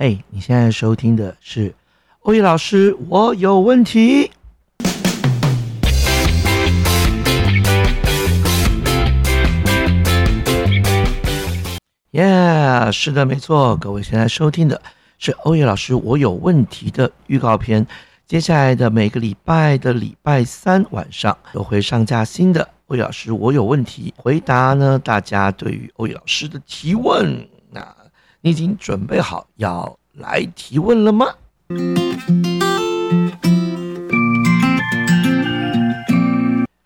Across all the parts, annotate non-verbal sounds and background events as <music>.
嘿，你现在收听的是欧阳老师，我有问题。耶，是的，没错，各位现在收听的是欧阳老师，我有问题的预告片。接下来的每个礼拜的礼拜三晚上都会上架新的欧阳老师，我有问题回答呢。大家对于欧阳老师的提问，你已经准备好要来提问了吗？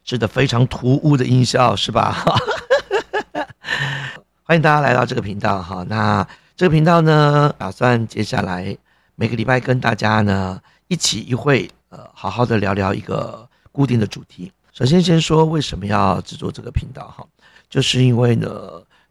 是的，非常突兀的音效，是吧？<laughs> 欢迎大家来到这个频道哈。那这个频道呢，打算接下来每个礼拜跟大家呢一起一会，呃，好好的聊聊一个固定的主题。首先，先说为什么要制作这个频道哈，就是因为呢，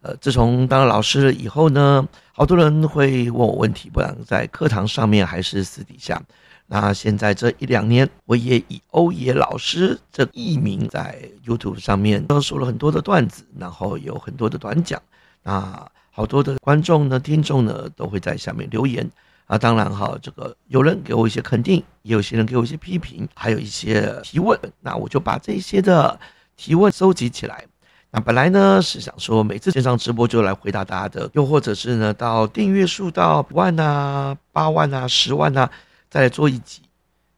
呃，自从当了老师以后呢，好多人会问我问题，不管在课堂上面还是私底下。那现在这一两年，我也以欧野老师这艺名在 YouTube 上面都说了很多的段子，然后有很多的短讲。那好多的观众呢、听众呢，都会在下面留言啊。当然哈，这个有人给我一些肯定，也有些人给我一些批评，还有一些提问。那我就把这些的提问收集起来。那本来呢是想说，每次线上直播就来回答大家的，又或者是呢，到订阅数到万啊、八万啊、十万啊，再来做一集。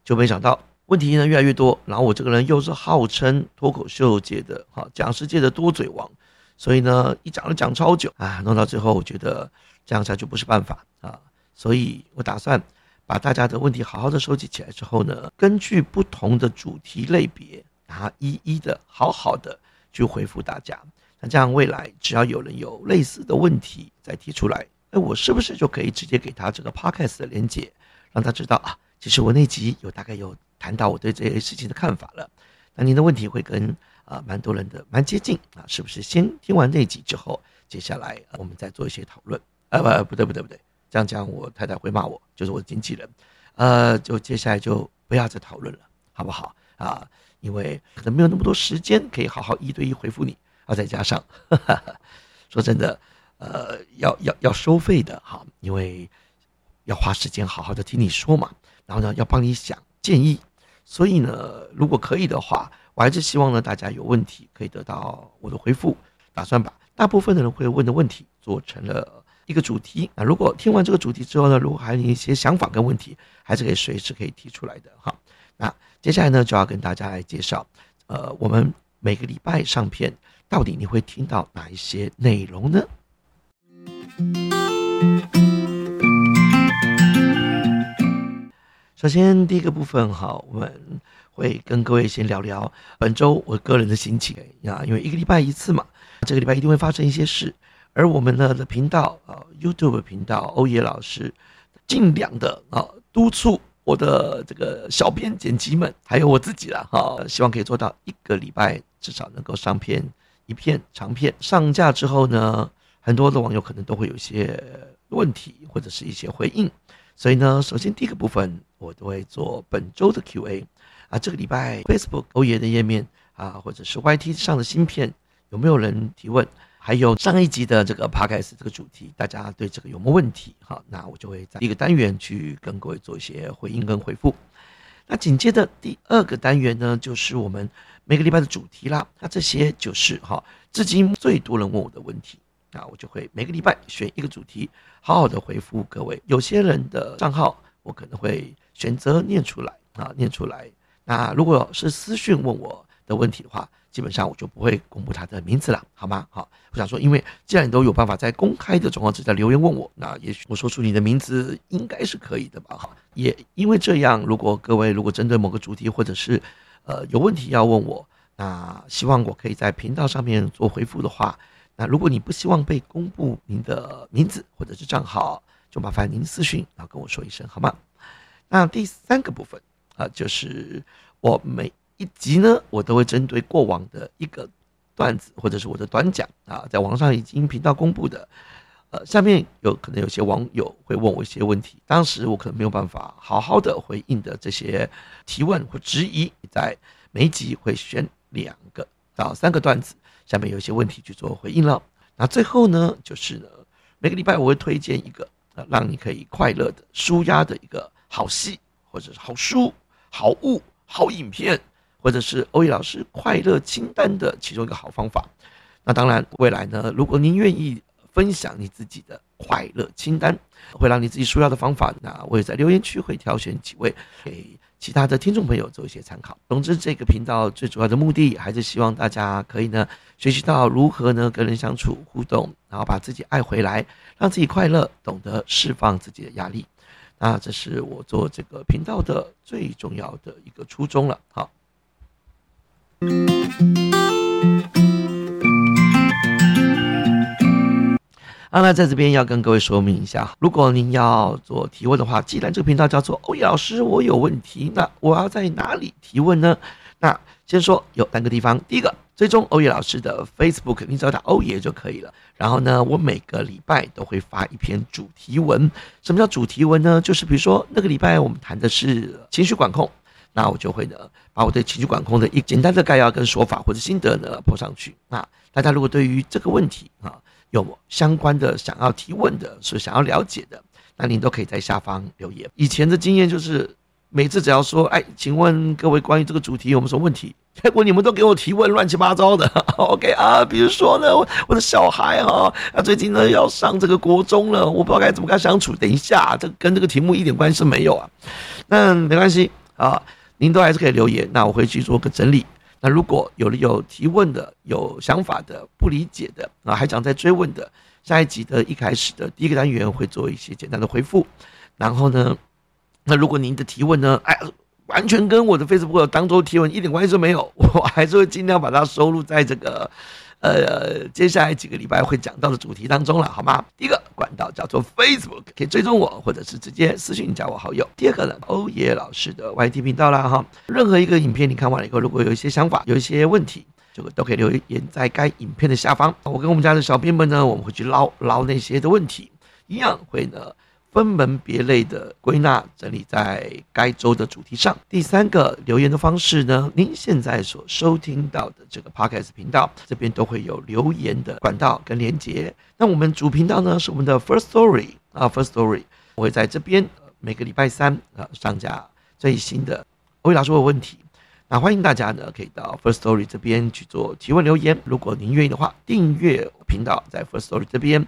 就没想到问题呢越来越多，然后我这个人又是号称脱口秀界的哈讲师界的多嘴王。所以呢，一讲就讲超久啊，弄到最后，我觉得这样下去不是办法啊，所以我打算把大家的问题好好的收集起来之后呢，根据不同的主题类别啊，一一的好好的去回复大家。那这样未来只要有人有类似的问题再提出来，哎，我是不是就可以直接给他这个 podcast 的连接，让他知道啊，其实我那集有大概有谈到我对这些事情的看法了。那您的问题会跟。啊，蛮多人的，蛮接近啊，是不是？先听完那集之后，接下来我们再做一些讨论。啊，不，不对，不对，不对，这样讲我太太会骂我，就是我的经纪人。呃，就接下来就不要再讨论了，好不好？啊，因为可能没有那么多时间可以好好一对一回复你。啊，再加上，<laughs> 说真的，呃，要要要收费的哈，因为要花时间好好的听你说嘛，然后呢，要帮你想建议，所以呢，如果可以的话。我还是希望呢，大家有问题可以得到我的回复。打算把大部分的人会问的问题做成了一个主题。那如果听完这个主题之后呢，如果还有一些想法跟问题，还是可以随时可以提出来的哈。那接下来呢，就要跟大家来介绍，呃，我们每个礼拜上片到底你会听到哪一些内容呢？首先第一个部分哈，我们。会跟各位先聊聊本周我个人的心情啊，因为一个礼拜一次嘛，这个礼拜一定会发生一些事，而我们呢的频道啊，YouTube 频道欧野老师尽量的啊督促我的这个小编剪辑们，还有我自己啦哈，希望可以做到一个礼拜至少能够上片一片长片。上架之后呢，很多的网友可能都会有一些问题或者是一些回应，所以呢，首先第一个部分我都会做本周的 Q&A。啊，这个礼拜 Facebook 欧爷的页面啊，或者是 YT 上的芯片，有没有人提问？还有上一集的这个 Podcast 这个主题，大家对这个有没有问题？好，那我就会在一个单元去跟各位做一些回应跟回复。那紧接着第二个单元呢，就是我们每个礼拜的主题啦。那这些就是哈，至今最多人问我的问题，那我就会每个礼拜选一个主题，好好的回复各位。有些人的账号，我可能会选择念出来啊，念出来。那如果是私讯问我的问题的话，基本上我就不会公布他的名字了，好吗？好，我想说，因为既然你都有办法在公开的状况之下留言问我，那也许我说出你的名字应该是可以的吧？哈，也因为这样，如果各位如果针对某个主题或者是呃有问题要问我，那希望我可以在频道上面做回复的话，那如果你不希望被公布您的名字或者是账号，就麻烦您私讯，然后跟我说一声，好吗？那第三个部分。啊，就是我每一集呢，我都会针对过往的一个段子，或者是我的短讲啊，在网上已经频道公布的，呃，下面有可能有些网友会问我一些问题，当时我可能没有办法好好的回应的这些提问或质疑，在每一集会选两个到三个段子，下面有一些问题去做回应了。那最后呢，就是呢，每个礼拜我会推荐一个呃，让你可以快乐的舒压的一个好戏，或者是好书、好物、好影片，或者是欧毅老师快乐清单的其中一个好方法。那当然，未来呢，如果您愿意分享你自己的快乐清单，会让你自己舒压的方法，那我也在留言区会挑选几位给。其他的听众朋友做一些参考。总之，这个频道最主要的目的还是希望大家可以呢学习到如何呢跟人相处互动，然后把自己爱回来，让自己快乐，懂得释放自己的压力。那这是我做这个频道的最重要的一个初衷了。好。啊，那在这边要跟各位说明一下，如果您要做提问的话，既然这个频道叫做欧野老师，我有问题，那我要在哪里提问呢？那先说有三个地方，第一个，追踪欧野老师的 Facebook，你只要打欧野就可以了。然后呢，我每个礼拜都会发一篇主题文。什么叫主题文呢？就是比如说那个礼拜我们谈的是情绪管控，那我就会呢把我对情绪管控的一简单的概要跟说法或者心得呢泼上去。那大家如果对于这个问题啊，有相关的想要提问的，是想要了解的，那您都可以在下方留言。以前的经验就是，每次只要说，哎，请问各位关于这个主题有没有什么问题？结果你们都给我提问乱七八糟的。OK 啊，比如说呢，我的小孩哈，他最近呢要上这个国中了，我不知道该怎么跟他相处。等一下，这跟这个题目一点关系没有啊。那没关系啊，您都还是可以留言，那我会去做个整理。那如果有有提问的、有想法的、不理解的啊，还想再追问的，下一集的一开始的第一个单元会做一些简单的回复。然后呢，那如果您的提问呢，哎，完全跟我的 Facebook 当中提问一点关系都没有，我还是会尽量把它收录在这个。呃，接下来几个礼拜会讲到的主题当中了，好吗？第一个管道叫做 Facebook，可以追踪我，或者是直接私信加我好友。第二个呢，欧耶老师的 YT 频道啦，哈，任何一个影片你看完了以后，如果有一些想法，有一些问题，这个都可以留言在该影片的下方，我跟我们家的小编们呢，我们会去捞捞那些的问题，一样会呢。分门别类的归纳整理在该周的主题上。第三个留言的方式呢，您现在所收听到的这个 podcast 频道这边都会有留言的管道跟连接。那我们主频道呢是我们的 First Story 啊，First Story 我会在这边每个礼拜三啊上架最新的欧伟老师有问题，那欢迎大家呢可以到 First Story 这边去做提问留言。如果您愿意的话，订阅频道在 First Story 这边。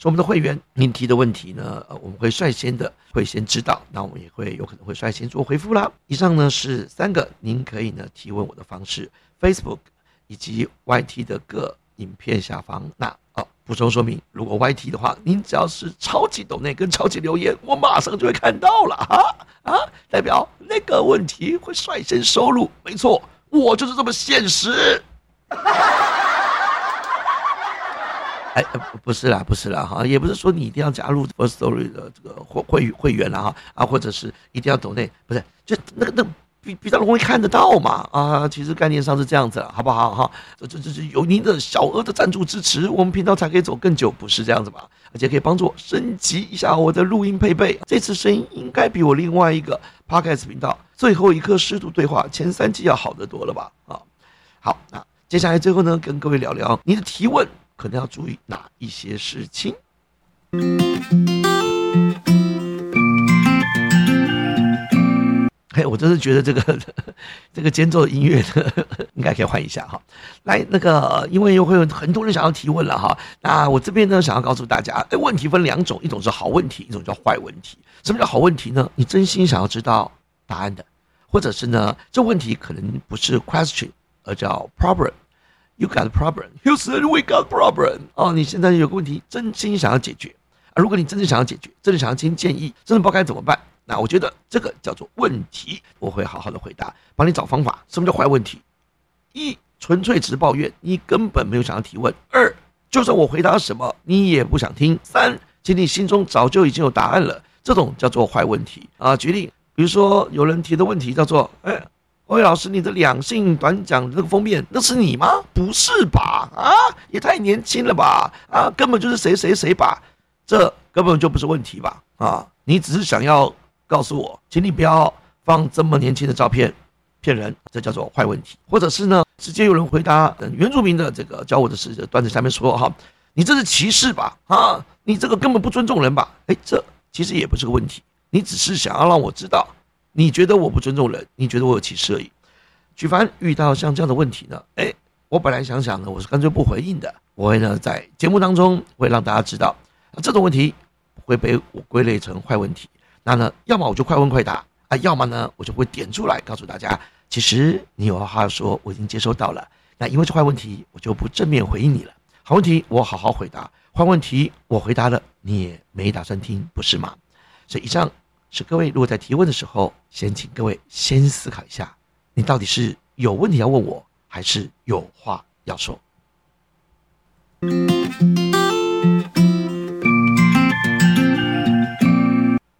说我们的会员，您提的问题呢，呃，我们会率先的会先知道，那我们也会有可能会率先做回复啦。以上呢是三个您可以呢提问我的方式，Facebook 以及 YT 的各影片下方。那哦，补充说明，如果 YT 的话，您只要是超级抖内跟超级留言，我马上就会看到了啊啊，代表那个问题会率先收录。没错，我就是这么现实哈哈。哎，不是啦，不是啦，哈，也不是说你一定要加入 First Story 的这个会会会员了哈，啊，或者是一定要懂内，不是，就那个那比比较容易看得到嘛，啊，其实概念上是这样子了，好不好哈？这这这是有您的小额的赞助支持，我们频道才可以走更久，不是这样子吧？而且可以帮助我升级一下我的录音配备，这次声音应该比我另外一个 Podcast 频道最后一刻师徒对话前三季要好得多了吧？啊，好，那接下来最后呢，跟各位聊聊你的提问。可能要注意哪一些事情？嘿，我真是觉得这个 <laughs> 这个间奏音乐 <laughs> 应该可以换一下哈。来，那个因为又会有很多人想要提问了哈。那我这边呢，想要告诉大家，哎，问题分两种，一种是好问题，一种叫坏问题。什么叫好问题呢？你真心想要知道答案的，或者是呢，这问题可能不是 question，而叫 problem。You got a problem. You said we got problem. 哦，你现在有个问题，真心想要解决啊！如果你真的想要解决，真的想要听建议，真的不知道该怎么办，那我觉得这个叫做问题，我会好好的回答，帮你找方法。什么叫坏问题？一，纯粹只是抱怨，你根本没有想要提问；二，就算我回答什么，你也不想听；三，其实你心中早就已经有答案了，这种叫做坏问题啊。举例，比如说有人提的问题叫做，哎。喂老师，你的两性短讲那个封面，那是你吗？不是吧？啊，也太年轻了吧？啊，根本就是谁谁谁吧？这根本就不是问题吧？啊，你只是想要告诉我，请你不要放这么年轻的照片，骗人，这叫做坏问题。或者是呢，直接有人回答，原住民的这个教我的是段子下面说哈，你这是歧视吧？啊，你这个根本不尊重人吧？哎，这其实也不是个问题，你只是想要让我知道，你觉得我不尊重人，你觉得我有歧视而已。举凡遇到像这样的问题呢，哎，我本来想想呢，我是干脆不回应的，我会呢在节目当中会让大家知道，这种问题会被我归类成坏问题。那呢，要么我就快问快答啊，要么呢我就会点出来告诉大家，其实你有话说，我已经接收到了。那因为是坏问题，我就不正面回应你了。好问题我好好回答，坏问题我回答了，你也没打算听，不是吗？所以以上是各位如果在提问的时候，先请各位先思考一下，你到底是有问题要问我，还是有话要说？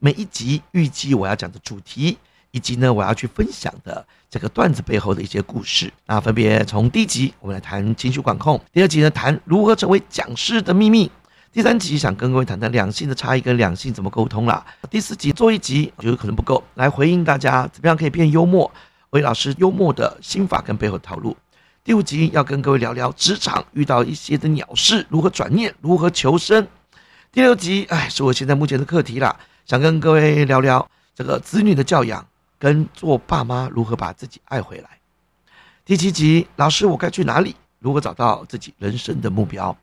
每一集预计我要讲的主题，以及呢我要去分享的这个段子背后的一些故事，那分别从第一集我们来谈情绪管控，第二集呢谈如何成为讲师的秘密，第三集想跟各位谈谈两性的差异跟两性怎么沟通啦，第四集做一集我觉得可能不够，来回应大家怎么样可以变幽默，为老师幽默的心法跟背后套路，第五集要跟各位聊聊职场遇到一些的鸟事如何转念，如何求生，第六集哎是我现在目前的课题啦。想跟各位聊聊这个子女的教养，跟做爸妈如何把自己爱回来。第七集，老师我该去哪里？如何找到自己人生的目标？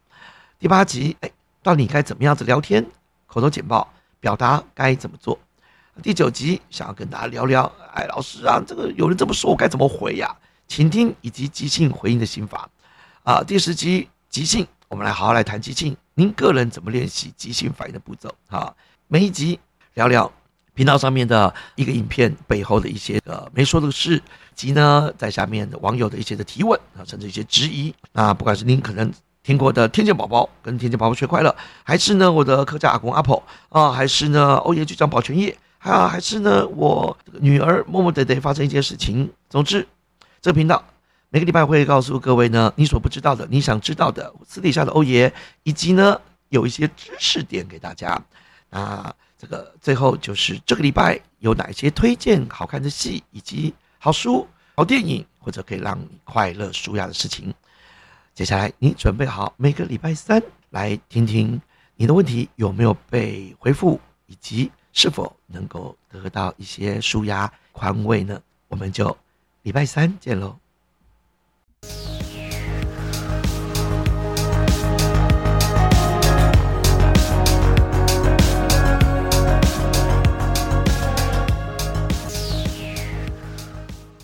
第八集，哎，到底该怎么样子聊天？口头简报表达该怎么做？第九集，想要跟大家聊聊，哎，老师啊，这个有人这么说，我该怎么回呀？倾听以及即兴回应的心法。啊，第十集，即兴，我们来好好来谈即兴。您个人怎么练习即兴反应的步骤？啊，每一集。聊聊频道上面的一个影片背后的一些呃没说的事，及呢在下面的网友的一些的提问啊，甚至一些质疑。那不管是您可能听过的天线宝宝跟天线宝宝学快乐，还是呢我的客家阿公阿婆啊，还是呢欧耶局长保全业，啊，还是呢我女儿默默的得发生一件事情。总之，这个频道每个礼拜会告诉各位呢你所不知道的、你想知道的私底下的欧耶，以及呢有一些知识点给大家啊。这个最后就是这个礼拜有哪些推荐好看的戏，以及好书、好电影，或者可以让你快乐舒压的事情。接下来你准备好每个礼拜三来听听你的问题有没有被回复，以及是否能够得到一些舒压宽慰呢？我们就礼拜三见喽。